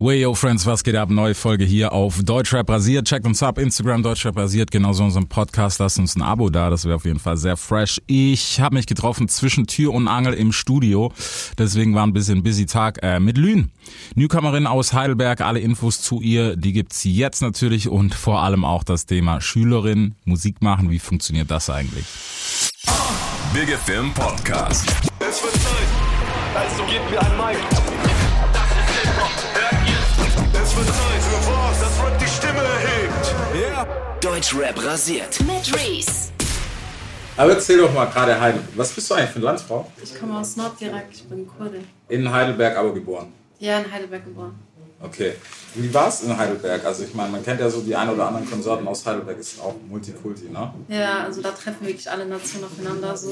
Way yo Friends, was geht ab? Neue Folge hier auf Deutschrap rasiert. Checkt uns ab, Instagram Deutschrap rasiert, genauso unserem Podcast. Lasst uns ein Abo da, das wäre auf jeden Fall sehr fresh. Ich habe mich getroffen zwischen Tür und Angel im Studio, deswegen war ein bisschen busy Tag äh, mit Lün. Newcomerin aus Heidelberg, alle Infos zu ihr, die gibt's jetzt natürlich und vor allem auch das Thema Schülerin, Musik machen, wie funktioniert das eigentlich? Big FM Podcast. Es wird Zeit, also gebt mir ein Mic. Wird Zeit für was, das Rap die Stimme erhebt. Ja. Deutschrap rasiert. Mit Reese. Aber erzähl doch mal gerade Heidelberg. Was bist du eigentlich für eine Landsfrau? Ich komme aus Norddirekt, ich bin Kurdin. In Heidelberg aber geboren. Ja, in Heidelberg geboren. Okay. Wie war es in Heidelberg? Also ich meine, man kennt ja so die ein oder anderen Konsorten aus Heidelberg, ist auch Multikulti, ne? Ja, also da treffen wirklich alle Nationen aufeinander. So.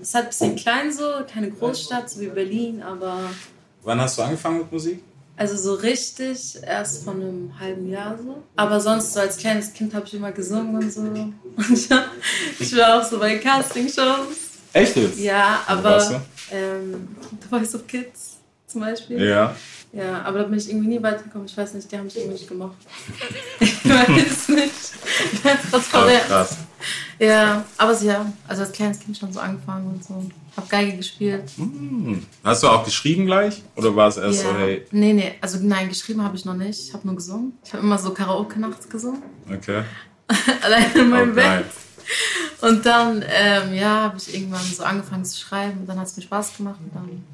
Es ist halt ein bisschen klein so, keine Großstadt, so wie Berlin, aber Wann hast du angefangen mit Musik? Also so richtig erst von einem halben Jahr so. Aber sonst so als kleines Kind habe ich immer gesungen und so. Und ja, ich war auch so bei Castingshows. Echt jetzt? Ja, aber warst du? ähm, The Voice of Kids zum Beispiel. Ja. Ja, aber da bin ich irgendwie nie weitergekommen. Ich weiß nicht, die haben mich irgendwie nicht gemacht. ich weiß nicht. Transparent. krass. Ja, aber so, ja, also als kleines Kind schon so angefangen und so. Hab Geige gespielt. Hast du auch geschrieben gleich? Oder war es erst ja. so, hey, Nee, nee, also nein, geschrieben habe ich noch nicht. Ich habe nur gesungen. Ich habe immer so Karaoke nachts gesungen. okay. Allein in meinem Oh, Bett. Und dann, ähm, ja, habe ich irgendwann so angefangen zu schreiben. Und dann hat es mir Spaß gemacht. Und dann,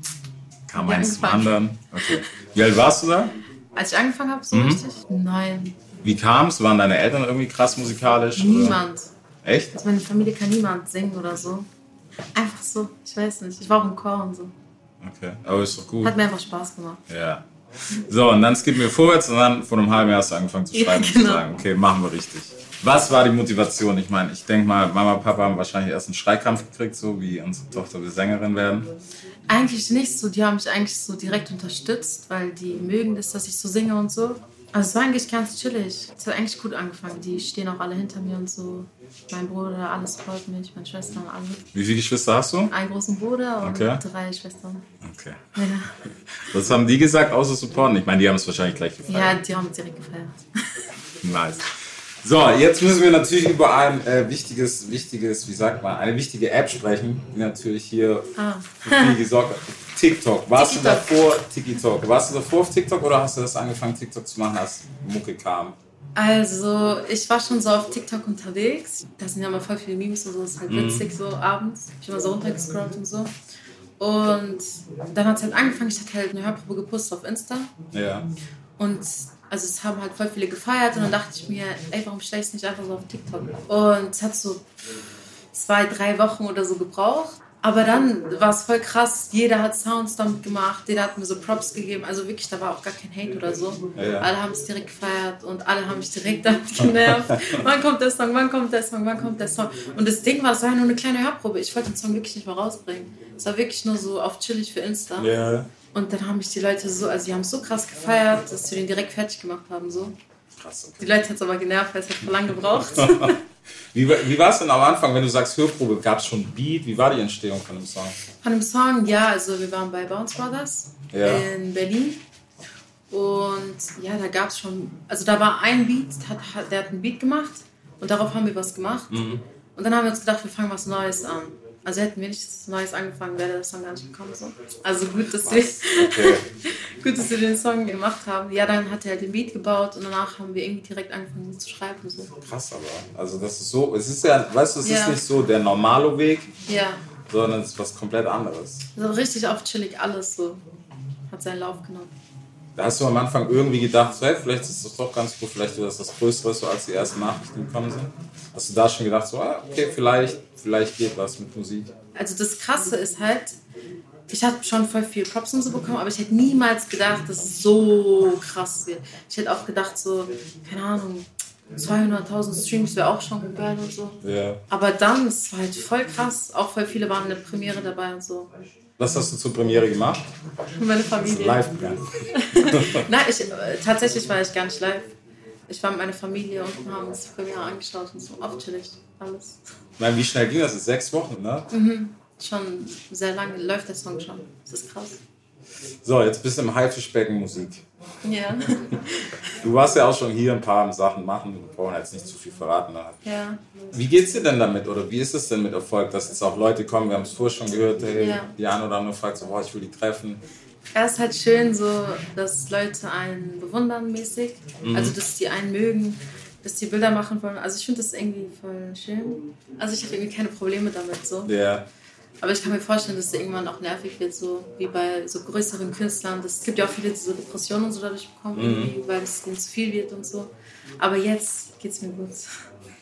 Kam eins zum anderen. Okay. Wie alt warst du da? als ich angefangen habe, so Mhm. richtig? Nein, Wie kam es? Waren deine Eltern irgendwie krass musikalisch? Oder? Echt? Also meine Familie kann niemand singen oder so. Einfach so, ich weiß nicht. Ich war auch im Chor und so. Okay. Aber ist doch gut. Hat mir einfach Spaß gemacht. Ja. So, und dann skippen wir vorwärts und dann vor einem halben Jahr hast du angefangen zu Ja, schreiben und genau. zu sagen, okay, machen wir richtig. Was war die Motivation? Ich meine, ich denke mal, Mama und Papa haben wahrscheinlich erst einen Schreikampf gekriegt, so wie unsere Tochter will Sängerin werden. Eigentlich nicht so. Die haben mich eigentlich so direkt unterstützt, weil die mögen das, dass ich so singe und so. Also es war eigentlich ganz chillig. Es hat eigentlich gut angefangen. Die stehen auch alle hinter mir und so. Mein Bruder, alles freut mich. Meine Schwestern, alle. Wie viele Geschwister hast du? Einen großen Bruder und Okay. drei Schwestern. Okay. Ja. Was haben die gesagt, außer Supporten? Ich meine, die haben es wahrscheinlich gleich ja, gefeiert. die haben es direkt gefeiert. Nice. So, jetzt müssen wir natürlich über ein äh, wichtiges, wichtiges, wie sagt man, eine wichtige App sprechen, die natürlich hier Ah. für viel gesorgt hat. TikTok. Warst du TikTok. davor, TikTok, warst du davor auf TikTok oder hast du das angefangen, TikTok zu machen, als Mucke kam? Also, ich war schon so auf TikTok unterwegs. Da sind ja mal voll viele Memes und so. Das ist halt witzig, so abends. Ich bin immer so runtergescrollt und so. Und dann hat es halt angefangen. Ich hatte halt eine Hörprobe gepostet auf Insta. Ja. Und also es haben halt voll viele gefeiert. Und dann dachte ich mir, ey, warum stelle ich es nicht einfach so auf TikTok? Und es hat so zwei, drei Wochen oder so gebraucht. Aber dann war es voll krass. Jeder hat Sounds damit gemacht. Jeder hat mir so Props gegeben. Also wirklich, da war auch gar kein Hate oder so. Ja, ja. Alle haben es direkt gefeiert und alle haben mich direkt damit genervt. wann kommt der Song? Wann kommt der Song? Wann kommt der Song? Und das Ding war, es war ja nur eine kleine Hörprobe. Ich wollte den Song wirklich nicht mal rausbringen. Es war wirklich nur so auf chillig für Insta. Ja. Und dann haben mich die Leute so, also die haben es so krass gefeiert, dass wir den direkt fertig gemacht haben. So. Krass, Die okay. Leute hat es aber genervt, weil es hat voll lange gebraucht. Wie, wie war es denn am Anfang, wenn du sagst Hörprobe? Gab es schon Beat? Wie war die Entstehung von dem Song? Von dem Song, ja, also wir waren bei Bounce Brothers Ja. in Berlin. Und ja, da gab es schon, also da war ein Beat, hat, der hat einen Beat gemacht und darauf haben wir was gemacht. Mhm. Und dann haben wir uns gedacht, wir fangen was Neues an. Also hätten wir nichts Neues angefangen, wäre der Song gar nicht gekommen. So. Also gut dass, wir, Okay. gut, dass wir den Song gemacht haben. Ja, dann hat er halt den Beat gebaut und danach haben wir irgendwie direkt angefangen zu schreiben. So. Krass aber. Also das ist so, es ist ja, weißt du, es ist Ja. nicht so der normale Weg, Ja, sondern es ist was komplett anderes. also richtig auf chillig alles so. Hat seinen Lauf genommen. Da hast du am Anfang irgendwie gedacht, hey, vielleicht ist das doch ganz gut, vielleicht wird das das Größere, so als die ersten Nachrichten gekommen sind. Hast du da schon gedacht, so, ah, okay, vielleicht, vielleicht geht was mit Musik? Also das Krasse ist halt, ich habe schon voll viel Props und so bekommen, aber ich hätte niemals gedacht, dass es so krass wird. Ich hätte auch gedacht, so, keine Ahnung, 200.000 Streams wäre auch schon geil und so. Ja. Aber dann, es war halt voll krass. Auch voll viele waren in der Premiere dabei und so. Was hast du zur Premiere gemacht? Meine Familie. Live gegangen. Nein, ich, äh, tatsächlich war ich gar nicht live. Ich war mit meiner Familie und wir haben uns die Premiere angeschaut und so. Auf chillig, alles. Meine, wie schnell ging das? Das sechs Wochen, ne? Schon sehr lange läuft der Song schon. Das ist krass. So, jetzt bist du im Haifischbecken Musik. Ja. Du warst ja auch schon hier ein paar Sachen machen, wir brauchen jetzt nicht zu viel verraten. Ja. Wie geht's dir denn damit oder wie ist es denn mit Erfolg, dass jetzt auch Leute kommen, wir haben es vorher schon gehört, hey, Ja. die eine oder andere fragt so, boah, ich will die treffen. Ja, es ist halt schön so, dass Leute einen bewundern mäßig. Mhm. Also, dass die einen mögen, dass die Bilder machen wollen. Also, ich finde das irgendwie voll schön. Also, ich habe irgendwie keine Probleme damit so. Ja, Aber ich kann mir vorstellen, dass es irgendwann auch nervig wird, so wie bei so größeren Künstlern. Es gibt ja auch viele, die so Depressionen und so dadurch bekommen, irgendwie, weil es denen zu viel wird und so. Aber jetzt geht's mir gut.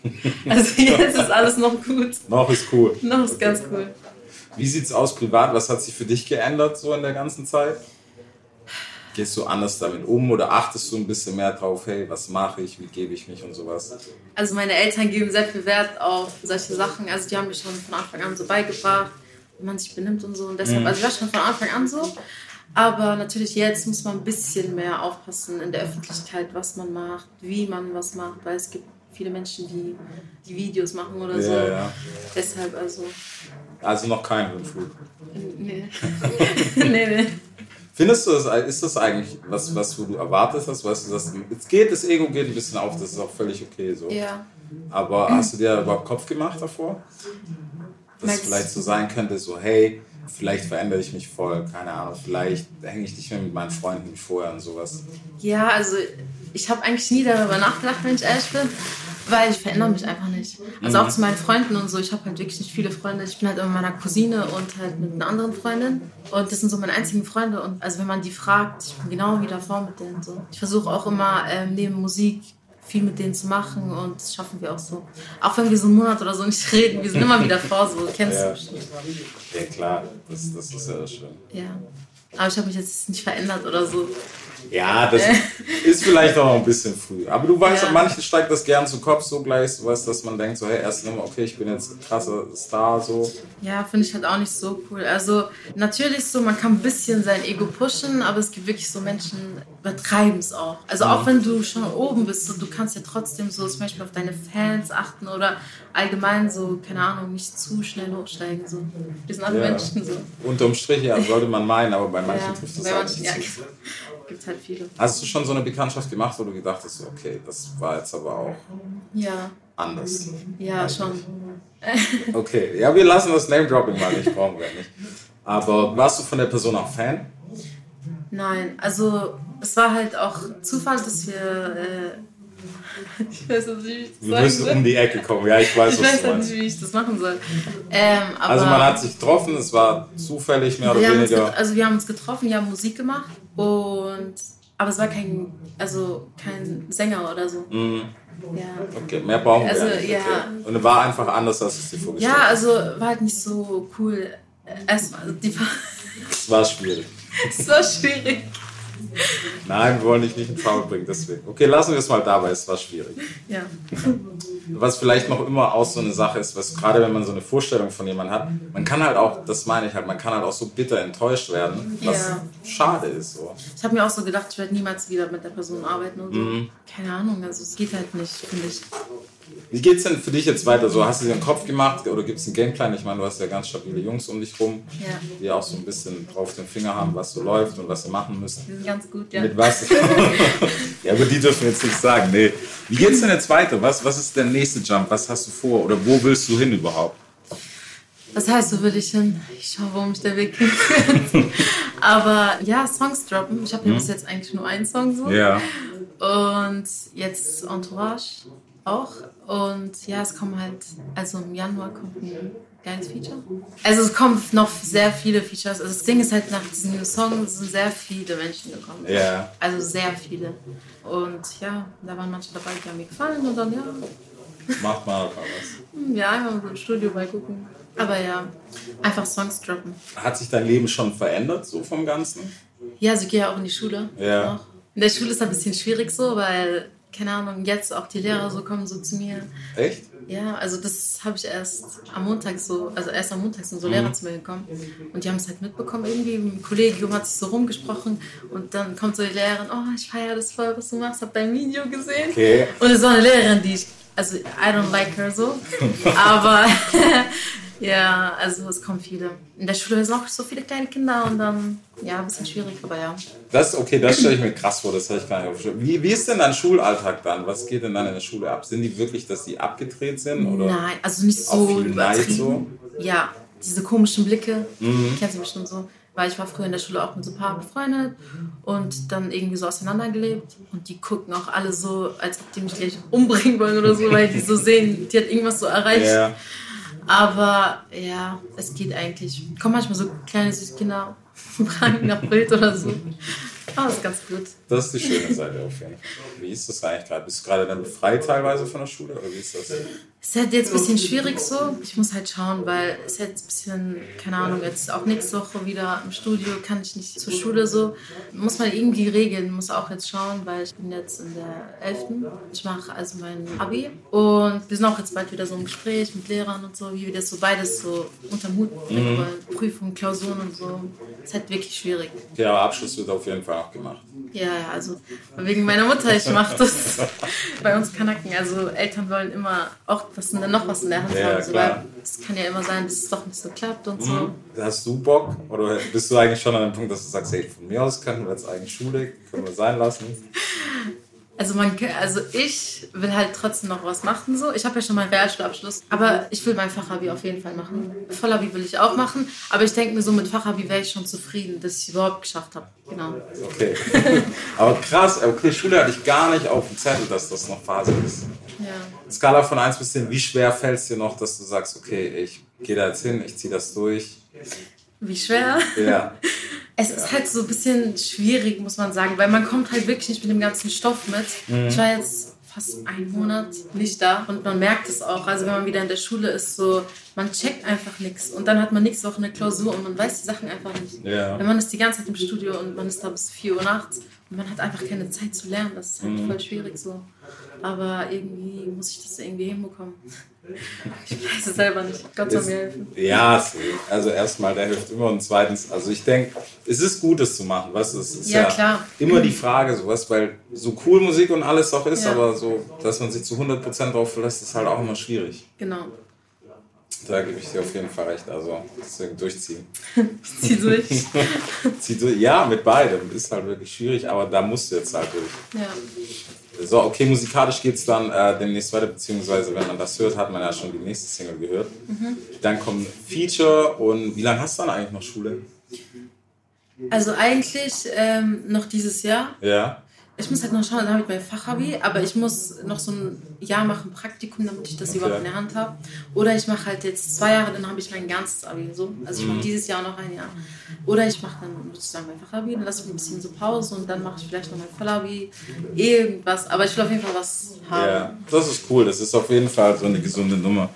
Also jetzt ist alles noch gut. noch ist cool. Noch ist ganz cool. Wie sieht's aus privat? Was hat sich für dich geändert so in der ganzen Zeit? Gehst du anders damit um oder achtest du ein bisschen mehr drauf, hey, was mache ich, wie gebe ich mich und sowas? Also meine Eltern geben sehr viel Wert auf solche Sachen. Also die haben mir schon von Anfang an so beigebracht, man sich benimmt und so. Und deshalb, also ich war schon von Anfang an so. Aber natürlich jetzt muss man ein bisschen mehr aufpassen in der Öffentlichkeit, was man macht, wie man was macht, weil es gibt viele Menschen, die die Videos machen oder so. Ja, ja. Deshalb also, Also noch kein Höhenflug. nee. nee, nee. Findest du das, ist das eigentlich was, was du erwartet hast? Weißt du, dass, es geht, das Ego geht ein bisschen auf, das ist auch völlig okay so. Ja. Aber hast du dir überhaupt Kopf gemacht davor? Dass es vielleicht so sein könnte, so hey, vielleicht verändere ich mich voll, keine Ahnung, vielleicht hänge ich nicht mehr mit meinen Freunden wie vorher und sowas. Ja, also ich habe eigentlich nie darüber nachgedacht, wenn ich ehrlich bin, weil ich verändere mich einfach nicht. Also auch zu meinen Freunden und so. Ich habe halt wirklich nicht viele Freunde. Ich bin halt immer mit meiner Cousine und halt mit einer anderen Freundin. Und das sind so meine einzigen Freunde. Und also wenn man die fragt, ich bin genau wie davor mit denen. So. Ich versuche auch immer ähm, neben Musik viel mit denen zu machen und das schaffen wir auch so. Auch wenn wir so einen Monat oder so nicht reden, wir sind immer wieder vor, so kennst Ja. du bestimmt. Ja klar, das, das ist ja schön. Ja. Aber ich habe mich jetzt nicht verändert oder so. Ja, das ist vielleicht auch noch ein bisschen früh. Aber du weißt, Ja. an manchen steigt das gern zu Kopf so gleich, so weißt, dass man denkt, so, hey, erst Nummer, okay, ich bin jetzt ein krasser Star, so. Ja, finde ich halt auch nicht so cool. Also natürlich so, man kann ein bisschen sein Ego pushen, aber es gibt wirklich so Menschen, übertreiben es auch. Also auch wenn du schon oben bist, so, du kannst ja trotzdem so zum Beispiel auf deine Fans achten oder allgemein so, keine Ahnung, nicht zu schnell hochsteigen. So. Wir sind alle Ja. Menschen so. Unterm Strich, ja, sollte man meinen, aber bei manchen Ja, trifft bei halt nicht ja, gibt halt viele. Hast du schon so eine Bekanntschaft gemacht, wo du gedacht hast, okay, das war jetzt aber auch Ja, anders? ja, schon. Okay, ja, wir lassen das Name-Dropping mal nicht, brauchen wir nicht. Aber warst du von der Person auch Fan? Nein, also es war halt auch Zufall, dass wir. Äh, ich weiß nicht, wie ich das Wir sagen müssen soll. um die Ecke kommen, ja, ich weiß, Ich was weiß du halt meinst. nicht, wie ich das machen soll. Ähm, Also man hat sich getroffen, es war zufällig mehr oder wir weniger. also wir haben uns getroffen, wir haben Musik gemacht und aber es war kein also kein Sänger oder so. Mhm. Ja. Okay, mehr brauchen Also, wir nicht. ja. Okay. Und es war einfach anders, als es dir vorgestellt ja, also war halt nicht so cool. Es war, die war, Es war schwierig. Es war schwierig. Nein, wir wollen dich nicht in Trouble bringen, deswegen. Okay, lassen wir es mal dabei, es war schwierig. Ja. Was vielleicht noch immer auch so eine Sache ist, was gerade wenn man so eine Vorstellung von jemandem hat, man kann halt auch, das meine ich halt, man kann halt auch so bitter enttäuscht werden, was Ja. schade ist. So. Ich habe mir auch so gedacht, ich werde niemals wieder mit der Person arbeiten und so. Mhm. Keine Ahnung, also es geht halt nicht, finde ich. Wie geht's denn für dich jetzt weiter? So, hast du dir einen Kopf gemacht oder gibt es einen Gameplan? Ich meine, du hast ja ganz stabile Jungs um dich rum, Ja. die auch so ein bisschen drauf den Finger haben, was so läuft und was sie machen müssen. Wir sind ganz gut, ja. Mit was? ja, aber die dürfen jetzt nicht sagen. Nee. Wie geht's denn jetzt weiter? Was, was ist der nächste Jump? Was hast du vor? Oder wo willst du hin überhaupt? Was heißt, so will ich hin? Ich schaue, wo mich der Weg hinführt. Aber ja, Songs droppen. Ich habe ja bis jetzt eigentlich nur einen Song so. Ja. Und jetzt Entourage auch. Und ja, es kommen halt, also im Januar kommt ein geiles Feature. Also es kommen noch sehr viele Features. Also das Ding ist halt, nach diesem Song sind sehr viele Menschen gekommen. Ja. Also sehr viele. Und ja, da waren manche dabei, die haben mir gefallen. Und dann ja, Macht mal was. ja, einfach so im Studio mal gucken. Aber ja, einfach Songs droppen. Hat sich dein Leben schon verändert, so vom Ganzen? Ja, also ich gehe ja auch in die Schule. Ja. Noch. In der Schule ist es ein bisschen schwierig so, weil, keine Ahnung, jetzt auch die Lehrer so kommen so zu mir. Echt? Ja, also das habe ich erst am Montag so, also erst am Montag sind so Lehrer zu mir gekommen und die haben es halt mitbekommen irgendwie. Im Kollegium hat sich so rumgesprochen und dann kommt so die Lehrerin, oh, ich feiere das voll, was du machst, hab dein Video gesehen. Okay. Und es war eine Lehrerin, die ich, also I don't like her so, aber Ja, also es kommen viele. In der Schule sind auch so viele kleine Kinder und dann, ja, ein bisschen schwierig, aber ja. Das, okay, das stelle ich mir krass vor, das habe ich gar nicht auf dem Schirm. wie, wie ist denn dein Schulalltag dann? Was geht denn dann in der Schule ab? Sind die wirklich, dass die abgedreht sind? Oder Nein, also nicht so viel Neid so? Ja, diese komischen Blicke, Mhm. kennst du bestimmt so. Weil ich war früher in der Schule auch mit so ein paar befreundet und dann irgendwie so auseinandergelebt. Und die gucken auch alle so, als ob die mich gleich umbringen wollen oder so, weil die so sehen, die hat irgendwas so erreicht. Ja. Aber ja, es geht eigentlich. Kommen manchmal so kleine süße Kinder, fragen nach Bild oder so. Aber ist ganz gut. Das ist die schöne Seite auf jeden Fall. Wie ist das eigentlich gerade? Bist du gerade dann frei teilweise von der Schule oder wie ist das? Es ist halt jetzt ein bisschen schwierig so. Ich muss halt schauen, weil es ist jetzt ein bisschen, keine Ahnung, jetzt auch nächste Woche wieder im Studio, kann ich nicht zur Schule so. Muss man irgendwie regeln, muss auch jetzt schauen, weil ich bin jetzt in der 11. Ich mache also mein Abi und wir sind auch jetzt bald wieder so im Gespräch mit Lehrern und so, wie wir das so beides so unterm Hut wollen. Prüfungen, Klausuren und so. Es ist halt wirklich schwierig. Ja, aber Abschluss wird auf jeden Fall auch gemacht. Ja, ja, also wegen meiner Mutter, ich mache das bei uns Kanaken. Also Eltern wollen immer auch was in der, noch was in der Hand Ja, haben. So, es kann ja immer sein, dass es doch nicht so klappt und so. Hast du Bock oder bist du eigentlich schon an dem Punkt, dass du sagst, hey, von mir aus könnten wir jetzt eigentlich Schule, können wir sein lassen? Also, man, also ich will halt trotzdem noch was machen. So. Ich habe ja schon meinen Realschulabschluss, aber ich will mein Fachabi auf jeden Fall machen. Vollabi will ich auch machen, aber ich denke mir so, mit Fachabi wäre ich schon zufrieden, dass ich überhaupt geschafft habe. Genau. Okay. aber krass, okay, Schule hatte ich gar nicht auf dem Zettel, dass das noch Phase ist. Ja. Skala von 1 bis 10, wie schwer fällt es dir noch, dass du sagst, okay, ich gehe da jetzt hin, ich ziehe das durch? Wie schwer? Ja. Es ist halt so ein bisschen schwierig, muss man sagen, weil man kommt halt wirklich nicht mit dem ganzen Stoff mit. Mhm. Ich war jetzt fast einen Monat nicht da und man merkt es auch. Also wenn man wieder in der Schule ist, so man checkt einfach nichts und dann hat man nächste Woche eine Klausur und man weiß die Sachen einfach nicht. Ja. Wenn man ist die ganze Zeit im Studio und man ist da bis 4 Uhr nachts und man hat einfach keine Zeit zu lernen, das ist halt Mhm. voll schwierig so. Aber irgendwie muss ich das irgendwie hinbekommen. Ich weiß es selber nicht. Gott soll mir helfen. Ja, also erstmal, der hilft immer und zweitens, also ich denke, es ist gut, das zu machen, weißt du, es ist Ja, ja, klar. immer die Frage, sowas, weil so cool Musik und alles auch ist, Ja. aber so, dass man sich zu 100% drauf verlässt, ist halt auch immer schwierig. Genau. Da gebe ich dir auf jeden Fall recht, also deswegen durchziehen. Zieh durch. Zieh durch. Ja, mit beidem ist halt wirklich schwierig, aber da musst du jetzt halt durch. Ja. So, okay, musikalisch geht es dann äh, demnächst weiter, beziehungsweise wenn man das hört, hat man ja schon die nächste Single gehört. Mhm. Dann kommt Feature und wie lange hast du dann eigentlich noch Schule? Also eigentlich ähm, noch dieses Jahr. Ja. Ich muss halt noch schauen, dann habe ich mein Fachabi, aber ich muss noch so ein Jahr machen Praktikum, damit ich das Okay. überhaupt in der Hand habe. Oder ich mache halt jetzt zwei Jahre, dann habe ich mein ganzes Abi. So. Also ich mache dieses Jahr noch ein Jahr. Oder ich mache dann sozusagen mein Fachabi, dann lasse ich ein bisschen so Pause und dann mache ich vielleicht noch mein Vollabi, irgendwas. Aber ich will auf jeden Fall was haben. Ja, das ist cool. Das ist auf jeden Fall so eine gesunde Nummer.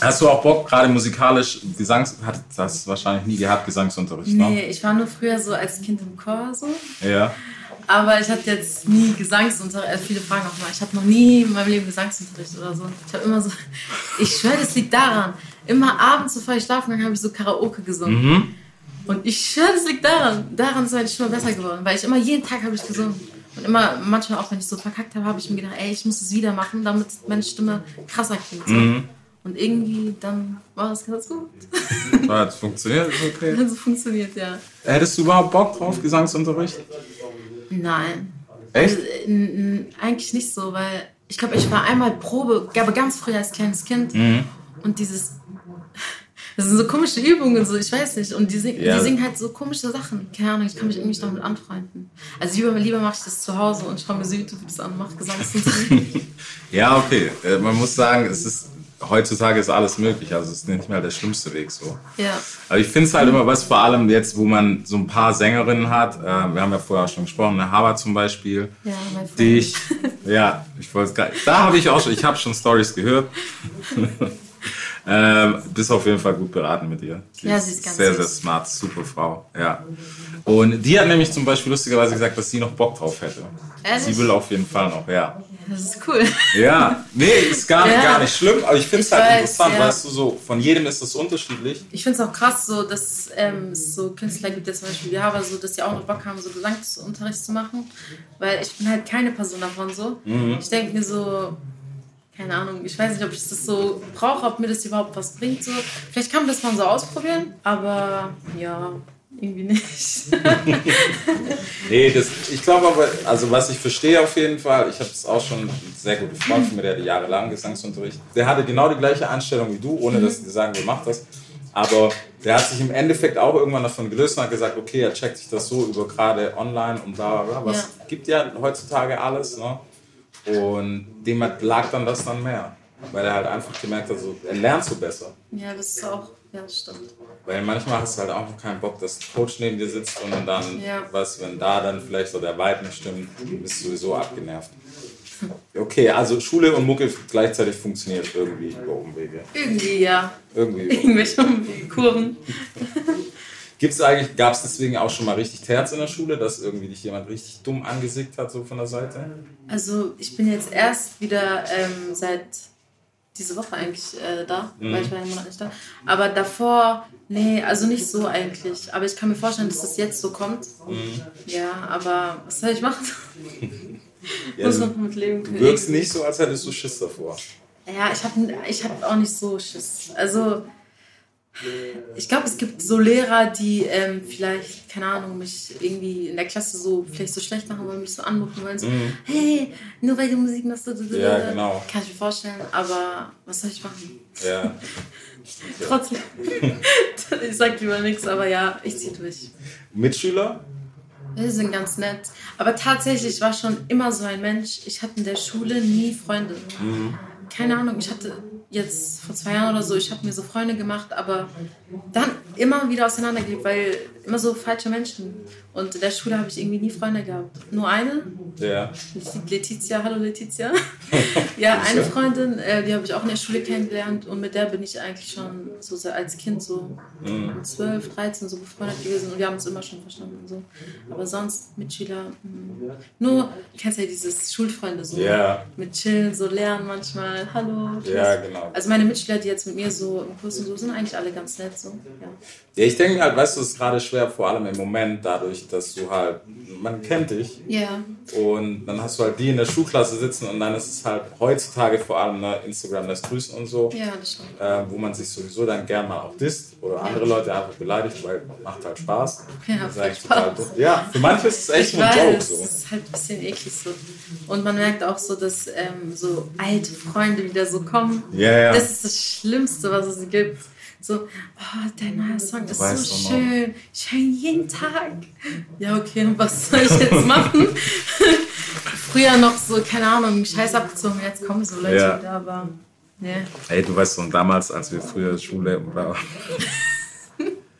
Hast du auch Bock, gerade musikalisch, Gesangs... Hat das wahrscheinlich nie gehabt, Gesangsunterricht, ne? Nee, ich war nur früher so als Kind im Chor so. Ja. Aber ich hatte jetzt nie Gesangsunterricht. Also viele fragen auch mal, ich habe noch nie in meinem Leben Gesangsunterricht oder so. Ich habe immer so, ich schwöre, das liegt daran. Immer abends, bevor ich schlafen gegangen habe ich so Karaoke gesungen. Und ich schwöre, das liegt daran. Daran ist meine Stimme besser geworden, weil ich immer jeden Tag habe ich gesungen. Und immer, manchmal auch, wenn ich so verkackt habe, habe ich mir gedacht, ey, ich muss es wieder machen, damit meine Stimme krasser klingt. So. Und irgendwie dann war es ganz gut. Ja, das funktioniert, okay. Also funktioniert, ja. Hättest du überhaupt Bock drauf, Gesangsunterricht? Nein. Echt? Also, n- eigentlich nicht so, weil ich glaube, ich war einmal Probe, aber ganz früh als kleines Kind. Mhm. Und dieses. Das sind so komische Übungen, so, ich weiß nicht. Und die, sing, Ja. die singen halt so komische Sachen. Keine Ahnung, ich kann mich irgendwie nicht damit anfreunden. Also lieber, lieber mache ich das zu Hause und schaue mir so YouTube-Videos an, mache Gesangsunterricht. Ja, okay. Äh, Man muss sagen, es ist heutzutage ist alles möglich. Also es ist nicht mehr der schlimmste Weg so. ja. Aber ich finde es halt immer was, vor allem jetzt, wo man so ein paar Sängerinnen hat. Äh, wir haben ja vorher schon gesprochen, eine Harvard zum Beispiel. Ja, mein Freund. Dich. Ja, ich wollte es gar Da habe ich auch schon, ich habe schon Stories gehört. ähm, bist auf jeden Fall gut beraten mit ihr. Ja, sie ist ganz sehr, süß. sehr smart, super Frau. Ja. Und die hat nämlich zum Beispiel lustigerweise gesagt, dass sie noch Bock drauf hätte. Ehrlich? Sie will auf jeden Fall noch, ja. Das ist cool. Ja, nee, ist gar, Ja. gar nicht schlimm, aber ich finde es halt weiß, interessant, ja. weißt du, so von jedem ist das unterschiedlich. Ich finde es auch krass, so, dass ähm, es so Künstler gibt, jetzt zum Beispiel wie Haber, so, dass die auch noch Bock haben, so Gesangsunterricht zu machen. Weil ich bin halt keine Person davon so. Ich denke mir so, keine Ahnung, ich weiß nicht, ob ich das so brauche, ob mir das überhaupt was bringt. So. Vielleicht kann man das mal so ausprobieren, aber ja, irgendwie nicht. nee, das, ich glaube aber, also was ich verstehe auf jeden Fall, ich habe es auch schon sehr guten Freund von mir, der hat jahrelang Gesangsunterricht, der hatte genau die gleiche Einstellung wie du, ohne dass die sagen, wir machen das. Aber der hat sich im Endeffekt auch irgendwann davon gelöst und hat gesagt, okay, er checkt sich das so über gerade online und bla bla bla. Was ja. gibt ja heutzutage alles. Ne? Und dem lag dann das dann mehr. Weil er halt einfach gemerkt hat, so, er lernt so besser. Ja, das ist auch, ja, stimmt. Weil manchmal hast du halt auch noch keinen Bock, dass ein Coach neben dir sitzt und dann, ja. was, wenn da dann vielleicht so der Vibe nicht stimmt, bist du sowieso abgenervt. Okay, also Schule und Mucke gleichzeitig funktioniert irgendwie über Umwege. Irgendwie, ja. Irgendwie. Irgendwelche Kurven. Gibt's eigentlich, gab es deswegen auch schon mal richtig Terz in der Schule, dass irgendwie dich jemand richtig dumm angesickt hat, so von der Seite? Also ich bin jetzt erst wieder ähm, seit diese Woche eigentlich äh, da, mhm. weil ich war einen Monat nicht da. Aber davor, nee, also nicht so eigentlich. Aber ich kann mir vorstellen, dass das jetzt so kommt. Mhm. Ja, aber was soll ich machen? ja, Muss man mit leben können. Du wirkst nicht so, als hättest du Schiss davor. Ja, ich habe ich hab auch nicht so Schiss. Also ich glaube, es gibt so Lehrer, die ähm, vielleicht, keine Ahnung, mich irgendwie in der Klasse so vielleicht so schlecht machen wollen, mich so anmucken wollen. So, mhm. hey, nur weil du Musik machst. Ja, genau. Kann ich mir vorstellen, aber was soll ich machen? Ja. Trotzdem. ich sag lieber nichts, aber ja, ich ziehe durch. Mitschüler? Wir sind ganz nett. Aber tatsächlich war schon immer so ein Mensch. Ich hatte in der Schule nie Freunde. Mhm. Keine Ahnung, ich hatte jetzt vor zwei Jahren oder so, ich habe mir so Freunde gemacht, aber dann immer wieder auseinandergelebt, weil immer so falsche Menschen. Und in der Schule habe ich irgendwie nie Freunde gehabt. Nur eine. Ja. Letizia, hallo Letizia. ja, eine Freundin, äh, die habe ich auch in der Schule kennengelernt und mit der bin ich eigentlich schon so als Kind so mhm. 12, 13 so befreundet gewesen und wir haben uns immer schon verstanden und so. Aber sonst Mitschüler, mh. nur, du kennst ja dieses Schulfreunde so. Ja. Mit Chillen, so lernen manchmal, hallo. Tschüss. Ja, genau. Also meine Mitschüler, die jetzt mit mir so im Kurs und so sind, eigentlich alle ganz nett so. Ja. Ja, ich denke halt, weißt du, es ist gerade schwer, vor allem im Moment, dadurch, dass du halt, man kennt dich. Ja. Und dann hast du halt die in der Schulklasse sitzen und dann ist es halt heutzutage vor allem ne, Instagram lässt grüßen und so. Ja, das stimmt. Äh, wo man sich sowieso dann gern mal auch disst oder ja. andere Leute einfach beleidigt, weil macht halt Spaß. Ja, das Spaß. ja für manche ist es echt ich ein weiß, Joke. So. Das ist halt ein bisschen eklig so. Und man merkt auch so, dass ähm, so alte Freunde wieder so kommen. Ja, ja. Das ist das Schlimmste, was es gibt so, oh, dein neuer Song ist so schön. Ich höre ihn jeden Tag. Ja, okay, was soll ich jetzt machen? Früher noch so, keine Ahnung, Scheiß abgezogen, jetzt kommen so Leute ja. wieder, aber ne. Ey, du weißt so, damals, als wir früher Schule waren.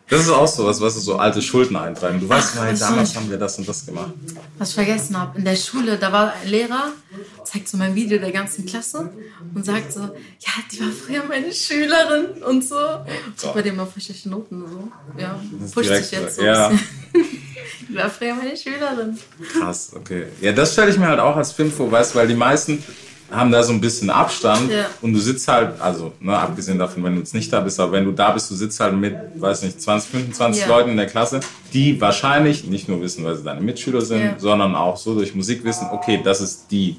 Das ist auch so was, was so alte Schulden eintreiben. Du weißt, Ach, damals haben wir das und das gemacht. Was ich vergessen habe, in der Schule, da war ein Lehrer, zeigt so mein Video der ganzen Klasse und sagt so, ja, die war früher meine Schülerin und so. Ich bei dem mal schlechte Noten und so. Ja, pusht sich jetzt so ja. Die war früher meine Schülerin. Krass, okay. Ja, das stelle ich mir halt auch als Film vor, weißt du, weil die meisten haben da so ein bisschen Abstand ja. und du sitzt halt, also ne, abgesehen davon, wenn du jetzt nicht da bist, aber wenn du da bist, du sitzt halt mit, weiß nicht, 20, 25 ja. Leuten in der Klasse, die wahrscheinlich nicht nur wissen, weil sie deine Mitschüler sind, ja. sondern auch so durch Musik wissen, okay, das ist die.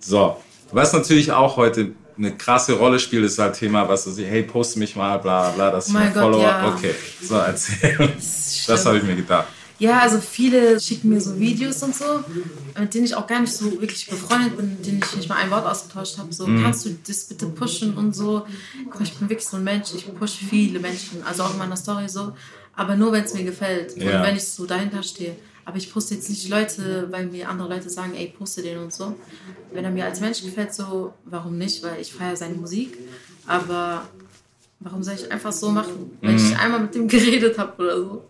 So, was natürlich auch heute eine krasse Rolle spielt, ist halt Thema, was du hey, poste mich mal, bla bla, das ist oh mein Follower. Okay, so erzähl. Das, das habe ich mir gedacht. Ja, also viele schicken mir so Videos und so, mit denen ich auch gar nicht so wirklich befreundet bin, mit denen ich nicht mal ein Wort ausgetauscht habe. So, mhm. kannst du das bitte pushen und so. Ich bin wirklich so ein Mensch, ich push viele Menschen, also auch in meiner Story so, aber nur wenn es mir gefällt ja. und wenn ich so dahinter stehe. Aber ich poste jetzt nicht die Leute, weil mir andere Leute sagen, ey, poste den und so. Wenn er mir als Mensch gefällt, so, warum nicht? Weil ich feiere seine Musik. Aber warum soll ich einfach so machen, wenn mhm. ich einmal mit dem geredet habe oder so?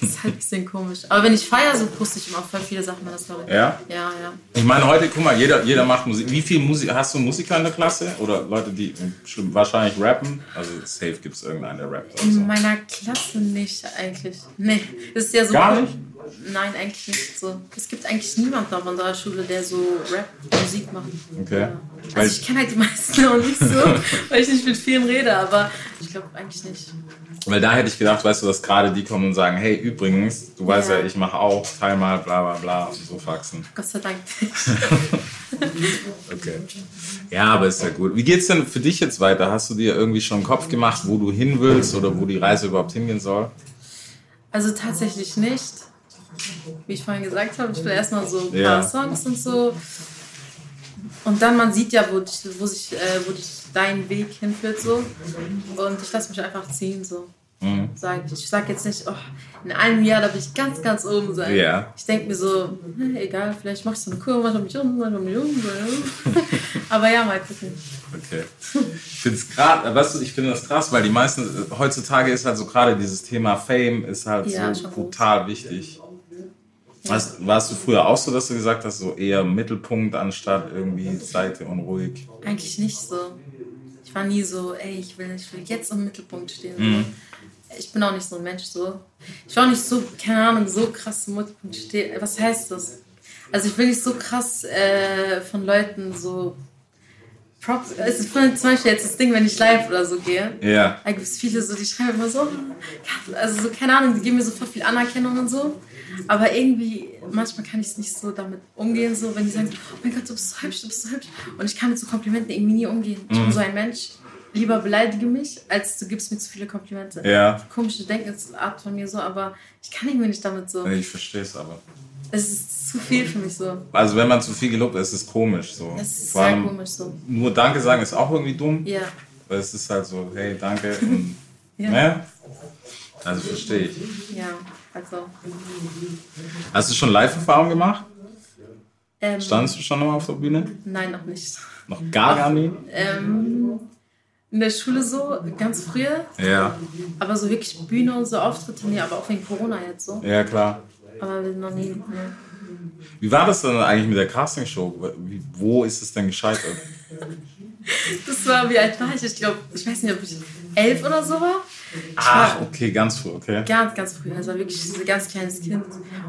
Das ist halt ein bisschen komisch. Aber wenn ich feiere, so poste ich immer voll viele Sachen in meiner Story. Ja? Ja, ja. Ich meine, heute, guck mal, jeder, jeder macht Musik. Wie viel Musik hast du Musiker in der Klasse? Oder Leute, die wahrscheinlich rappen? Also safe gibt es irgendeinen, der rappt. In so. meiner Klasse nicht eigentlich. Nee, das ist ja so. Gar nicht? Nein, eigentlich nicht so. Es gibt eigentlich niemanden auf unserer Schule, der so Rap-Musik macht. Okay. Ja. Also ich kenne halt die meisten auch nicht so, weil ich nicht mit vielen rede, aber ich glaube eigentlich nicht. Weil da hätte ich gedacht, weißt du, dass gerade die kommen und sagen, hey, übrigens, du weißt ja, ja ich mache auch, teil mal, bla bla bla und so faxen. Gott sei Dank. Okay. Ja, aber ist ja gut. Wie geht's denn für dich jetzt weiter? Hast du dir irgendwie schon einen Kopf gemacht, wo du hin willst oder wo die Reise überhaupt hingehen soll? Also tatsächlich nicht. Wie ich vorhin gesagt habe, ich will erstmal so ein paar. Songs und so. Und dann, man sieht ja, wo, dich, wo, sich, äh, wo dich dein Weg hinführt so. Und ich lasse mich einfach ziehen so. Mhm. Sag ich. ich sag jetzt nicht, oh, in einem Jahr da will ich ganz, ganz oben sein. Ja. Ich denke mir so, hm, egal, vielleicht mach ich so eine Kurve, manchmal mich um, manchmal mich um. Aber ja, mal gucken. Okay. Ich finde es gerade, weißt du, ich finde das krass, weil die meisten, heutzutage ist halt so gerade dieses Thema Fame ist halt Ja, so brutal wichtig. Warst, warst du früher auch so, dass du gesagt hast, so eher Mittelpunkt anstatt irgendwie Seite und ruhig? Eigentlich nicht so. Ich war nie so, ey, ich will, ich will jetzt im Mittelpunkt stehen. Mhm. Ich bin auch nicht so ein Mensch so. Ich war auch nicht so, keine Ahnung, so krass im Mittelpunkt stehen. Was heißt das? Also ich will nicht so krass äh, von Leuten so Props. Es ist zum Beispiel jetzt das Ding, wenn ich live oder so gehe. Ja. Da gibt es viele so, die schreiben immer so, also so, keine Ahnung, die geben mir so voll viel Anerkennung und so. Aber irgendwie, manchmal kann ich es nicht so damit umgehen, so, wenn die sagen, oh mein Gott, du bist so hübsch, du bist so hübsch. Und ich kann mit so Komplimenten irgendwie nie umgehen. Ich bin so ein Mensch, lieber beleidige mich, als du gibst mir zu viele Komplimente. Ja. Komische Denkensart von mir so, aber ich kann irgendwie nicht damit so. Ich verstehe es aber. Es ist zu viel für mich so. Also wenn man zu viel gelobt ist, ist es komisch so. Es ist Vor sehr komisch so. nur Danke sagen ist auch irgendwie dumm. Ja. Weil es ist halt so, hey, danke. Und, Ja. ne? Also verstehe ich. Ja, also. Hast du schon Live-Erfahrung gemacht? Ähm, Standest du schon mal auf der Bühne? Nein, noch nicht. Noch gar, gar nie? Ähm, in der Schule so, ganz früher. Ja, Aber so wirklich Bühne und so Auftritte, nee, aber auch wegen Corona jetzt so. ja klar. Aber noch nie. Nee. Wie war das denn eigentlich mit der Castingshow? Wo ist es denn gescheitert? Das war, wie alt war ich? Ich glaube, ich weiß nicht, ob ich elf oder so war. Ich Ach, war okay, ganz früh, okay. ganz, ganz früh. Also war wirklich ein ganz kleines Kind.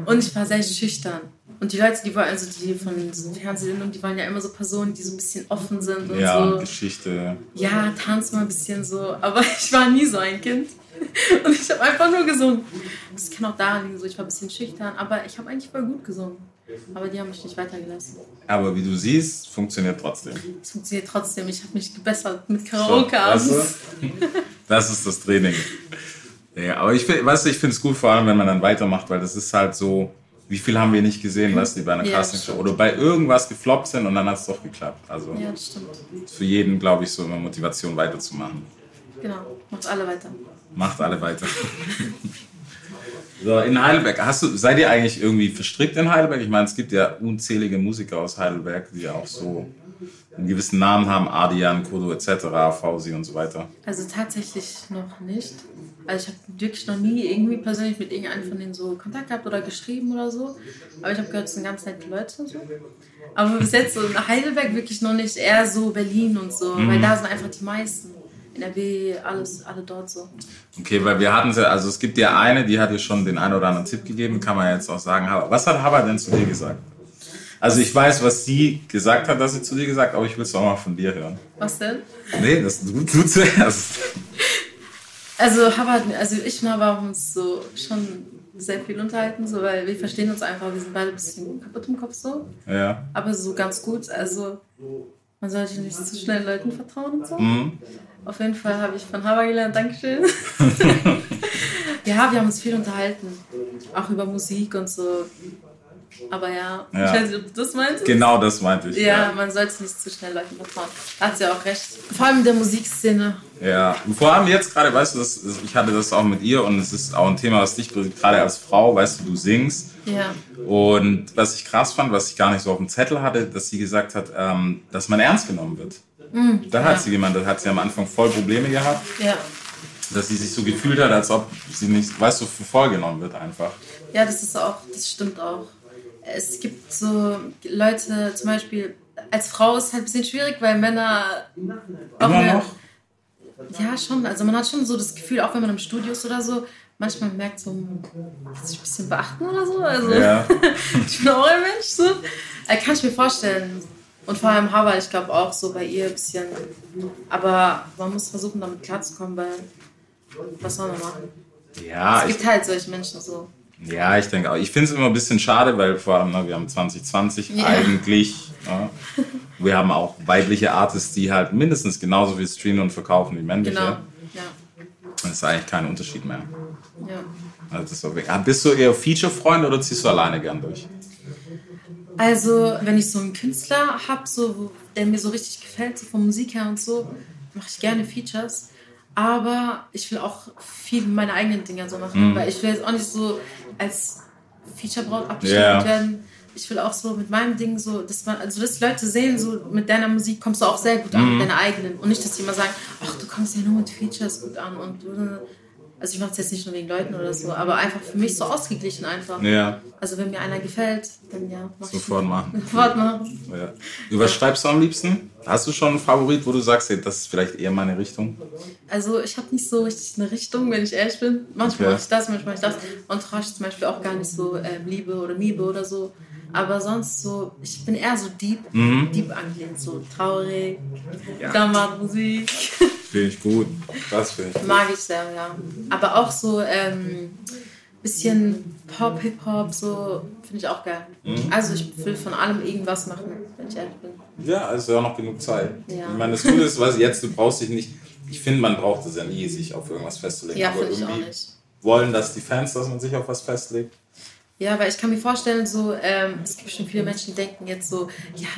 Und ich war sehr schüchtern. Und die Leute, die wollen, also die von diesen Fernsehsendungen, die wollen ja immer so Personen, die so ein bisschen offen sind und Ja, so. und Geschichte. ja, tanz mal ein bisschen so. Aber ich war nie so ein Kind. Und ich habe einfach nur gesungen. Das kann auch daran liegen, so ich war ein bisschen schüchtern, aber ich habe eigentlich voll gut gesungen. Aber die haben mich nicht weitergelassen. Aber wie du siehst, funktioniert trotzdem. Es funktioniert trotzdem. Ich habe mich gebessert mit So, Karaoke weißt abends. du? Das ist das Training. Ja, aber ich finde, weißt du, ich finde es gut, vor allem, wenn man dann weitermacht, weil das ist halt so, wie viel haben wir nicht gesehen, weißt du, bei einer Ja, Castingshow oder bei irgendwas gefloppt sind und dann hat es doch geklappt. Also Ja, das stimmt. für jeden, glaube ich, so immer Motivation weiterzumachen. Genau. Macht alle weiter. Macht alle weiter. so, in Heidelberg, hast du, seid ihr eigentlich irgendwie verstrickt in Heidelberg? Ich meine, es gibt ja unzählige Musiker aus Heidelberg, die ja auch so einen gewissen Namen haben, Adian, Kodo etc., Fausi und so weiter. Also tatsächlich noch nicht. Also ich habe wirklich noch nie irgendwie persönlich mit irgendeinem von denen so Kontakt gehabt oder geschrieben oder so. Aber ich habe gehört, es sind ganz nette Leute so. Aber bis jetzt so in Heidelberg wirklich noch nicht. Eher so Berlin und so. Weil da sind einfach die meisten. NRW, alles, alle dort so. Okay, weil wir hatten ja, also es gibt ja eine, die hat dir schon den einen oder anderen Tipp gegeben, kann man jetzt auch sagen. Was hat Haber denn zu dir gesagt? Also ich weiß, was sie gesagt hat, dass sie zu dir gesagt, aber ich will es auch mal von dir hören. Was denn? Nee, das du, du zuerst. Also, Harvard, also ich und Harvard haben uns so schon sehr viel unterhalten, so, weil wir verstehen uns einfach. Wir sind beide ein bisschen kaputt im Kopf so. Ja. Aber so ganz gut. Also, man sollte nicht zu schnell Leuten vertrauen und so. Mhm. Auf jeden Fall habe ich von Haber gelernt. Dankeschön. ja, wir haben uns viel unterhalten. Auch über Musik und so. Aber ja, Ja. ich weiß nicht, ob du das meinst. Genau das meinte ich. Ja, man sollte nicht zu schnell Leuten vertrauen. Da hat sie auch recht. Vor allem in der Musikszene. Ja, vor allem jetzt gerade, weißt du, das, ich hatte das auch mit ihr und es ist auch ein Thema, was dich gerade als Frau, weißt du, du singst. Ja. Und was ich krass fand, was ich gar nicht so auf dem Zettel hatte, dass sie gesagt hat, ähm, dass man ernst genommen wird. da hat ja. sie jemand, da hat sie am Anfang voll Probleme gehabt, Ja. dass sie sich so gefühlt hat, als ob sie nicht, weißt du, für voll genommen wird einfach. Ja, das ist auch, das stimmt auch. Es gibt so Leute, zum Beispiel, als Frau ist es halt ein bisschen schwierig, weil Männer auch Immer eine- noch? Ja, schon. Also man hat schon so das Gefühl, auch wenn man im Studio ist oder so, manchmal merkt so, muss ich ein bisschen beachten oder so. Also Ja. ich bin auch ein Mensch. So. Äh, kann ich mir vorstellen. Und vor allem Harvard, ich glaube auch so bei ihr ein bisschen. Aber man muss versuchen, damit klarzukommen, weil was soll man machen? Ja, Es gibt halt solche Menschen so. ja, ich denke auch. Ich finde es immer ein bisschen schade, weil vor allem, ne, wir haben 2020 Ja. eigentlich. Ne, Wir haben auch weibliche Artists, die halt mindestens genauso viel streamen und verkaufen wie männliche. Genau. Das ist eigentlich kein Unterschied mehr. ja. Also das ist so. Ah, Bist du eher Feature-Freund oder ziehst du alleine gern durch? Also, wenn ich so einen Künstler habe, so, der mir so richtig gefällt, so von Musik her und so, mache ich gerne Features. Aber ich will auch viel meine eigenen Dinge so Mhm. machen, weil ich will jetzt auch nicht so als Feature-Braut abgestempelt Ja. werden. Ich will auch so mit meinem Ding so, dass man, also dass Leute sehen, so mit deiner Musik kommst du auch sehr gut an, Mhm. mit deiner eigenen. Und nicht, dass die immer sagen, ach, du kommst ja nur mit Features gut an und also ich mache es jetzt nicht nur wegen Leuten oder so, aber einfach für mich so ausgeglichen einfach. Ja, Also wenn mir einer gefällt, dann ja, mach ich sofort machen. Sofort machen. Ja. Über was schreibst du am liebsten? Hast du schon einen Favorit, wo du sagst, hey, das ist vielleicht eher meine Richtung? Also ich habe nicht so richtig eine Richtung, wenn ich ehrlich bin. Manchmal Okay. mache ich das, manchmal mache ich das. Und Trash zum Beispiel auch gar nicht so ähm, Liebe oder Miebe oder so. Aber sonst so, ich bin eher so deep, deep angelehnt, so traurig, Ja. Dammermusik. Finde ich gut. Das finde ich. Mag ich sehr, ja. Aber auch so ähm, bisschen Pop, Hip-Hop, so finde ich auch geil. Also ich will von allem irgendwas machen, wenn ich ehrlich bin. Ja, also ja noch genug Zeit. Ja. Ich meine, das Gute ist, was jetzt, du brauchst dich nicht. Ich finde, man braucht es ja nie, sich auf irgendwas festzulegen. Ja, aber auch irgendwie nicht. wollen das die Fans, dass man sich auf was festlegt. Ja, weil ich kann mir vorstellen, so, ähm, es gibt schon viele Menschen, die denken jetzt so, ja,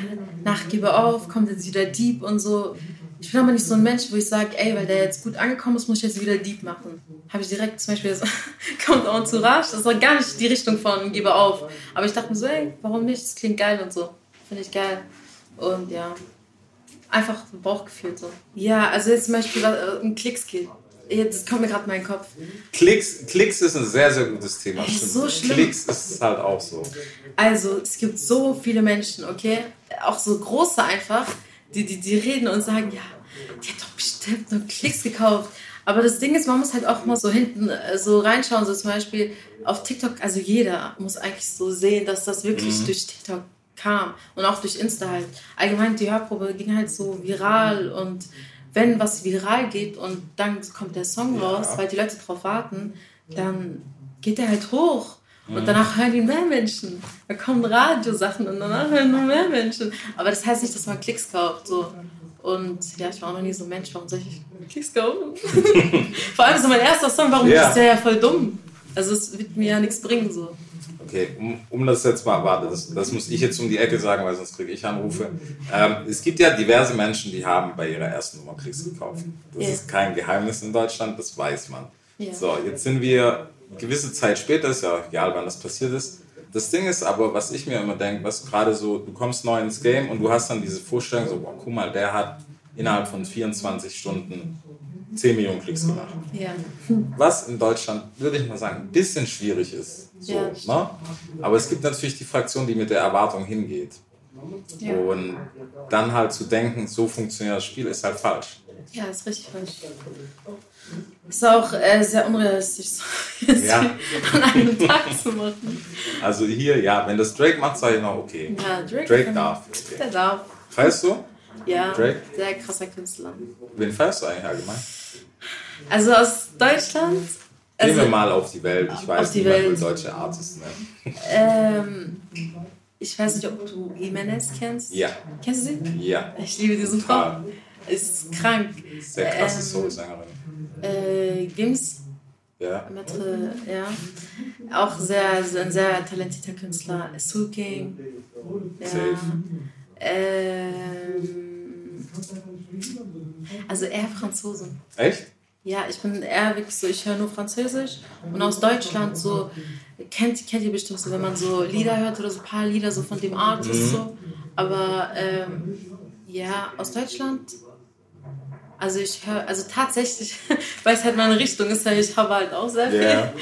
Nachgebe auf, kommt jetzt wieder Deep und so. Ich bin aber nicht so ein Mensch, wo ich sage, ey, weil der jetzt gut angekommen ist, muss ich jetzt wieder Deep machen. Habe ich direkt zum Beispiel, das kommt auch zu rasch, das doch gar nicht die Richtung von Gebe auf. Aber ich dachte mir so, ey, warum nicht? Das klingt geil und so. Finde ich geil. Und ja, einfach Bauchgefühl so. Ja, also jetzt zum Beispiel äh, ein Klickskill. Jetzt kommt mir gerade mein Kopf. Klicks, Klicks ist ein sehr, sehr gutes Thema. Ey, so schlimm. Klicks ist halt auch so. Also, es gibt so viele Menschen, okay? Auch so große einfach, die, die, die reden und sagen, ja, die hat doch bestimmt nur Klicks gekauft. Aber das Ding ist, man muss halt auch mal so hinten äh, so reinschauen, so zum Beispiel auf TikTok, also jeder muss eigentlich so sehen, dass das wirklich durch TikTok kam und auch durch Insta halt. Allgemein die Hörprobe ging halt so viral und wenn was viral geht und dann kommt der Song raus, weil die Leute drauf warten, dann geht der halt hoch. Und danach hören ihn mehr Menschen. Da kommen Radiosachen und danach hören noch mehr Menschen. Aber das heißt nicht, dass man Klicks kauft. So. Und ja, ich war auch noch nie so ein Mensch. Warum soll ich Klicks kaufen? Vor allem so mein erster Song, warum Ja. ist der ja voll dumm? Also es wird mir ja nichts bringen. So. Okay, um, um das jetzt mal, warte, das, das muss ich jetzt um die Ecke sagen, weil sonst kriege ich Anrufe. Ähm, es gibt ja diverse Menschen, die haben bei ihrer ersten Nummer Klicks gekauft. Das Ja. ist kein Geheimnis in Deutschland, das weiß man. Ja. So, jetzt sind wir gewisse Zeit später, ist ja egal, wann das passiert ist. Das Ding ist aber, was ich mir immer denke, was gerade so, du kommst neu ins Game und du hast dann diese Vorstellung, so, boah, guck mal, der hat innerhalb von 24 Stunden 10 Millionen Klicks gemacht Ja. was in Deutschland, würde ich mal sagen, ein bisschen schwierig ist. So, ne? Aber es gibt natürlich die Fraktion, die mit der Erwartung hingeht. Ja. Und dann halt zu denken, so funktioniert das Spiel, ist halt falsch. ja, ist richtig falsch. Ist auch äh, sehr unrealistisch, so Ja. an einem Tag zu machen. Also hier, ja, wenn das Drake macht, sage ich noch, okay. Ja, Drake, Drake darf. Der darf. Feierst du? Ja, Drake? sehr krasser Künstler. Wen feierst du eigentlich allgemein? Also aus Deutschland. Gehen Also, wir mal auf die Welt. Ich weiß, will Welt. deutsche Artists nennen. ähm, ich weiß nicht, ob du Jimenez kennst. Ja, Kennst du sie? ja. Ich liebe diese Frau. Ist krank. Sehr krasse Ähm, Soul-Sängerin. Äh, Gims, Ja. Maitre, ja. Auch sehr, sehr, ein sehr talentierter Künstler. Soul King. Ja. Safe. Ähm, also eher Franzose. Echt? Ja, ich bin eher wirklich so, ich höre nur Französisch und aus Deutschland so, kennt, kennt ihr bestimmt so, wenn man so Lieder hört oder so ein paar Lieder so von dem Artist so, aber ähm, ja, aus Deutschland, also ich höre, also tatsächlich, weil es halt meine Richtung ist, höre ich habe halt auch sehr viel Ja.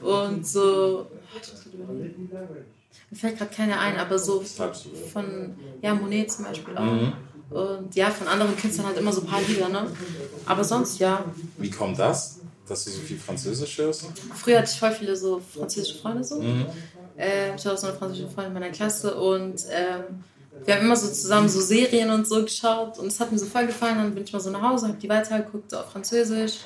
und so, mir fällt gerade keiner ein, aber so. von, ja, Monet zum Beispiel auch. Mhm. Und ja, von anderen Künstlern halt immer so ein paar Lieder, ne? Aber sonst, ja. Wie kommt das, dass du so viel Französisch hörst? Früher hatte ich voll viele so französische Freunde so. Mhm. Ähm, ich hatte auch so eine französische Freundin in meiner Klasse und ähm, wir haben immer so zusammen so Serien und so geschaut und es hat mir so voll gefallen. Dann bin ich mal so nach Hause, habe die weitergeguckt, so auf Französisch.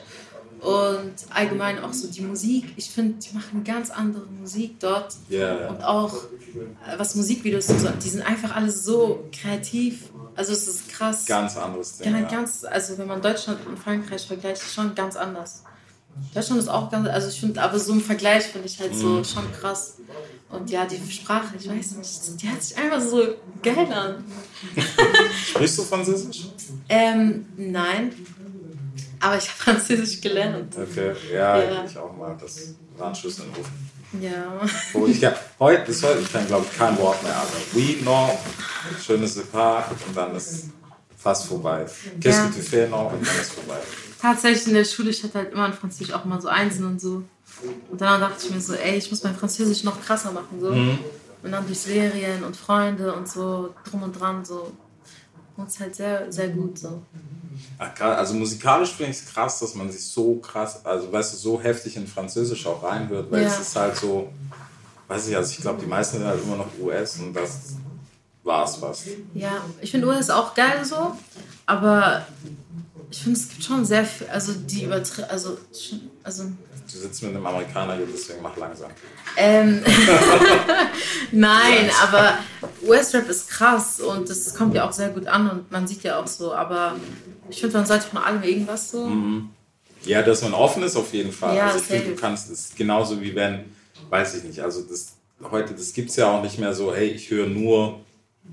Und allgemein auch so die Musik. Ich finde, die machen ganz andere Musik dort. Ja, ja. Und auch äh, was Musikvideos und so, die sind einfach alle so kreativ. Also es ist krass. Ganz anderes Ding. Ja, ganz, also wenn man Deutschland und Frankreich vergleicht, ist schon ganz anders. Deutschland ist auch ganz, also ich finde, aber so im Vergleich finde ich halt Mhm. so schon krass. Und ja, die Sprache, ich weiß nicht, die hört sich einfach so geil an. Sprichst du Französisch? Ähm, nein, aber ich habe Französisch gelernt. Okay, ja, Ja. ich auch mal. Das war ein Schuss in den Ofen. Ja. Wo ich ja, heute, bis heute, ich kann glaube ich kein Wort mehr, aber oui, non, schönes Depart und dann ist fast vorbei. Qu'est-ce Ja. que tu fais noch und dann ist vorbei. Tatsächlich in der Schule, ich hatte halt immer in Französisch auch immer so Einsen und so. Und dann dachte ich mir so, ey, ich muss mein Französisch noch krasser machen. So. Mhm. Und dann durch Serien und Freunde und so drum und dran so. Und es ist halt sehr, sehr gut so. Krass, Also musikalisch finde ich es krass, dass man sich so krass, also weißt du, so heftig in Französisch auch reinhört, weil Ja. es ist halt so, weiß ich, also ich glaube, die meisten sind halt immer noch US und das war's fast. Ja, ich finde US auch geil so, aber ich finde, es gibt schon sehr viel, also die übertri also, also Du sitzt mit einem Amerikaner hier, deswegen mach langsam. Ähm, nein, aber US-Rap ist krass und das kommt ja auch sehr gut an und man sieht ja auch so, aber ich finde, man sollte von allem irgendwas so. Ja, dass man offen ist auf jeden Fall. Ja, also ich finde, du kannst es genauso wie wenn, weiß ich nicht, also das heute, das gibt es ja auch nicht mehr so, hey, ich höre nur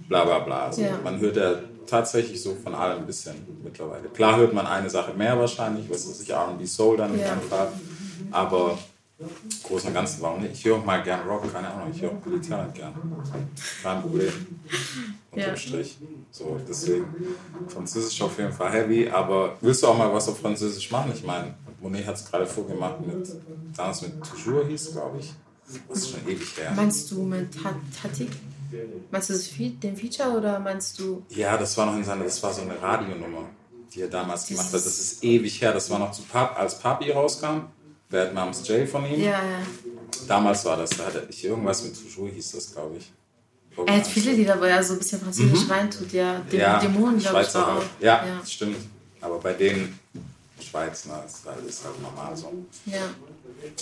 bla bla bla. Also Ja. Man hört ja tatsächlich so von allem ein bisschen mittlerweile. Klar hört man eine Sache mehr wahrscheinlich, was weiß ich, R&B Soul dann Ja. dem Fall. Aber im Großen und Ganzen, warum nicht? Ich höre auch mal gern Rock, keine Ahnung, ich höre auch Billy Talent gern. Kein Problem. Unterm Ja. Strich. So, deswegen Französisch auf jeden Fall heavy, aber willst du auch mal was auf Französisch machen? Ich meine, Monet hat es gerade vorgemacht mit, damals mit Toujours hieß, glaube ich. Das ist schon ewig her. Meinst du mit Hatik? Meinst du das den Feature oder meinst du. Ja, das war noch in seiner, das war so eine Radionummer, die er damals gemacht hat. Das ist ewig her, das war noch zu Pap, als Papi rauskam. Bad Moms J von ihm. Ja, ja. Damals war das, da hatte ich irgendwas mit Toujours hieß das, glaube ich. Er hat viele Lieder, wo er so ein bisschen Französisch reintut, ja. Mhm. ja, Dämonen, glaube ich, war auch. Ja, das stimmt. Aber bei den Schweiz, na, ist halt, ist halt normal so. ja.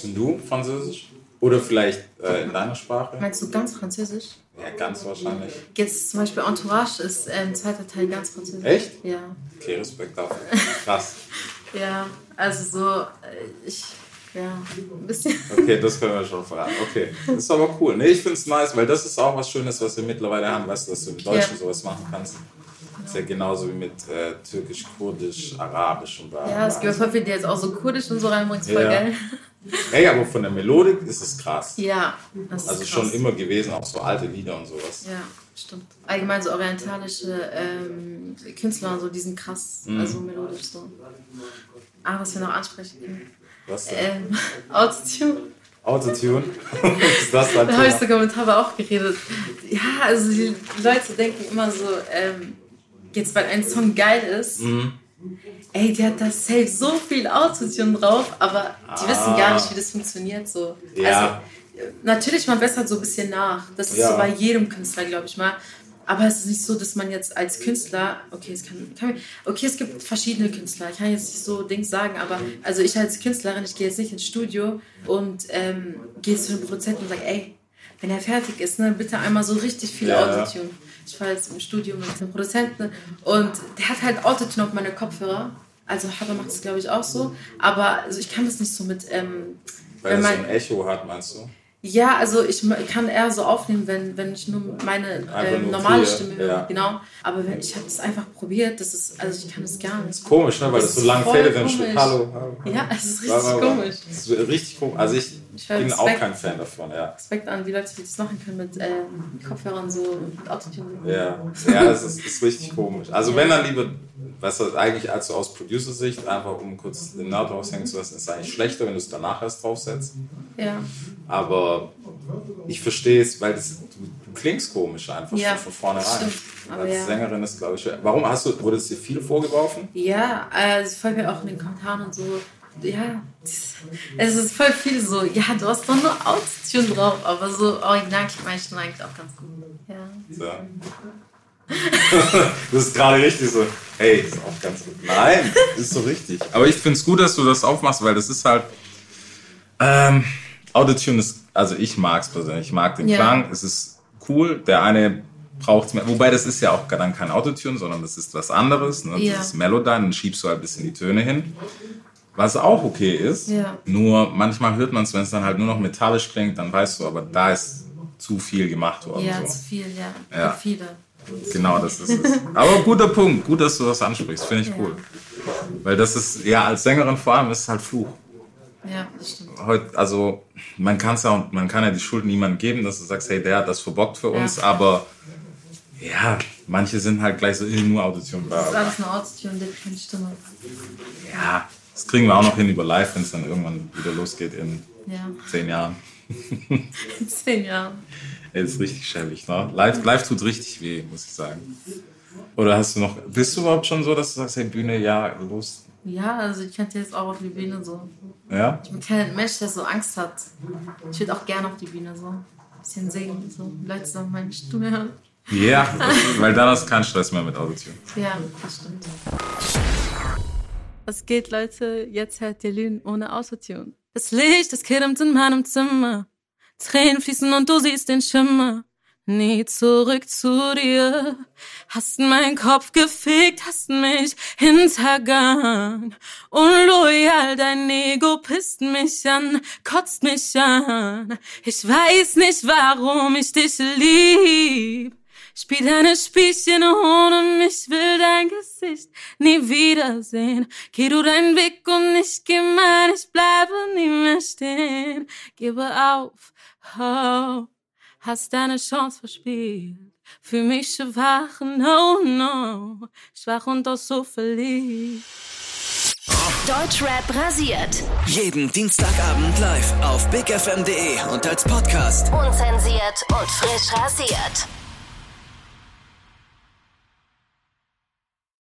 Und du Französisch? Oder vielleicht äh, in deiner Sprache? Meinst du ganz Französisch? Ja, ganz wahrscheinlich. Jetzt zum Beispiel Entourage ist ähm, zweiter Teil ganz Französisch. Echt? Ja. Okay, Respekt dafür. Krass. Ja, also so, äh, ich, ja, ein bisschen. Okay, das können wir schon verraten. Okay, das ist aber cool. Nee, ich finde es nice, weil das ist auch was Schönes, was wir mittlerweile haben, weißt du, dass du im Deutschen Ja. sowas machen kannst. ist ja genauso wie mit äh, Türkisch, Kurdisch, Arabisch und bla. Ja, es gibt voll viele, die jetzt auch so kurdisch und so reinbringen, ist voll Ja. geil. Ey, aber von der Melodik ist es krass. Ja, das ist Also krass. schon immer gewesen, auch so alte Lieder und sowas. Ja, stimmt. Allgemein so orientalische ähm, Künstler und so, die sind krass, Mhm. also melodisch so. Ah, was wir noch ansprechen können. Was denn? Ähm, Autotune. Autotune? ist das Da habe ich Thema? sogar mit Taba auch geredet. Ja, also die Leute denken immer so, ähm, jetzt weil ein Song geil ist, Mhm. Ey, der hat da safe so viel Autotune drauf, aber die wissen gar nicht, wie das funktioniert so. Ah. Ja. Also, natürlich, man bessert so ein bisschen nach. Das ist Ja. so bei jedem Künstler, glaube ich mal. Aber es ist nicht so, dass man jetzt als Künstler, okay, es kann, kann okay, es gibt verschiedene Künstler. Ich kann jetzt nicht so Dings sagen, aber also ich als Künstlerin, ich gehe jetzt nicht ins Studio und ähm, gehe zu dem Produzenten und sage, ey, wenn er fertig ist, ne, bitte einmal so richtig viel Ja. Autotune. Ich war jetzt im Studio mit einem Produzenten und der hat halt Autotune auf meine Kopfhörer. Also Haber macht es, glaube ich, auch so. Aber also ich kann das nicht so mit, ähm, Weil wenn es so man, ein Echo hat, meinst du? ja, also ich kann eher so aufnehmen, wenn, wenn ich nur meine ähm, nur normale clear, Stimme höre. ja. Genau. Aber wenn, ich habe das einfach probiert, das ist, also ich kann das gar nicht. Komisch, ne? Weil das, Das so ist lang voll fädelt, dann komisch. steht Hallo, hallo. Ja, es ist richtig bla, bla. komisch. Das ist richtig komisch. Also ich, Ich bin auch Respekt. kein Fan davon, ja. Respekt an die Leute, die das machen können mit ähm, Kopfhörern so mit Autotune. Ja, ja es ist, ist richtig komisch. Also wenn dann lieber, weißt du, eigentlich als so aus Producer-Sicht, einfach um kurz den Naht raushängen zu lassen, ist es eigentlich schlechter, wenn du es danach erst draufsetzt. Ja. Aber ich verstehe es, weil das, du, du klingst komisch einfach Ja, schon von vornherein. Als ja. Sängerin ist, glaube ich, schwer. Warum hast du, wurde es dir viel vorgeworfen? Ja, es folgt mir auch in den Kommentaren und so. Ja, es ist voll viel so. Ja, du hast doch nur Autotune drauf, aber so original klingt meine Stimme eigentlich auch ganz gut. Ja. So. das ist gerade richtig so. Hey, ist auch ganz gut. Nein, ist so richtig. Aber ich finde es gut, dass du das aufmachst, weil das ist halt. Ähm, Autotune ist, also ich mag es persönlich. Ich mag den Ja. Klang. Es ist cool. Der eine braucht es mehr. Wobei das ist ja auch dann kein Autotune, sondern das ist was anderes. Ne? Ja. Das ist Melodyne, dann schiebst du halt ein bisschen die Töne hin. Was auch okay ist. Ja. Nur manchmal hört man es, wenn es dann halt nur noch metallisch klingt, dann weißt du, aber da ist zu viel gemacht worden. Ja, so. zu viel, ja. Ja. Für viele. Genau, das ist es. Aber guter Punkt. Gut, dass du das ansprichst. Finde ich Ja. cool. Weil das ist, ja, als Sängerin vor allem ist es halt Fluch. Ja, das stimmt. Heute, also, man kann ja, man kann ja die Schuld niemandem geben, dass du sagst, hey, der hat das verbockt für uns, Ja. aber ja, manche sind halt gleich so, nur Audition. Bla, Das ist alles eine Autotune, der keine Stimme. Ja, das kriegen wir auch noch hin über live, wenn es dann irgendwann wieder losgeht in Ja, zehn Jahren. in zehn Jahren. Ey, das ist richtig schäbig, ne? Live, live tut richtig weh, muss ich sagen. Oder hast du noch, bist du überhaupt schon so, dass du sagst, hey, Bühne, ja, los? Ja, also ich könnte jetzt auch auf die Bühne so. Ja? Ich bin kein Mensch, der so Angst hat. Ich würde auch gerne auf die Bühne so. Ein bisschen singen, so. Leute sollen meine Stimme hören. Ja, das, weil dann hast du keinen Stress mehr mit Audition. Ja, das stimmt. Was geht, Leute? Jetzt hört ihr Lügen ohne Autotune. Das Licht, das kiddimt in meinem Zimmer. Tränen fließen und du siehst den Schimmer. Nie zurück zu dir. Hast meinen Kopf gefickt, hast mich hintergangen. Unloyal, dein Ego pisst mich an, kotzt mich an. Ich weiß nicht, warum ich dich lieb. Spiel deine Spielchen ohne mich, will dein Gesicht nie wiedersehen. Geh du deinen Weg und ich geh mein, ich bleibe nie mehr stehen. Gebe auf, oh, hast deine Chance verspielt. Für mich schwach, no, no, schwach und auch so verliebt. Deutschrap rasiert. Jeden Dienstagabend live auf bigfm.de und als Podcast. Unzensiert und frisch rasiert.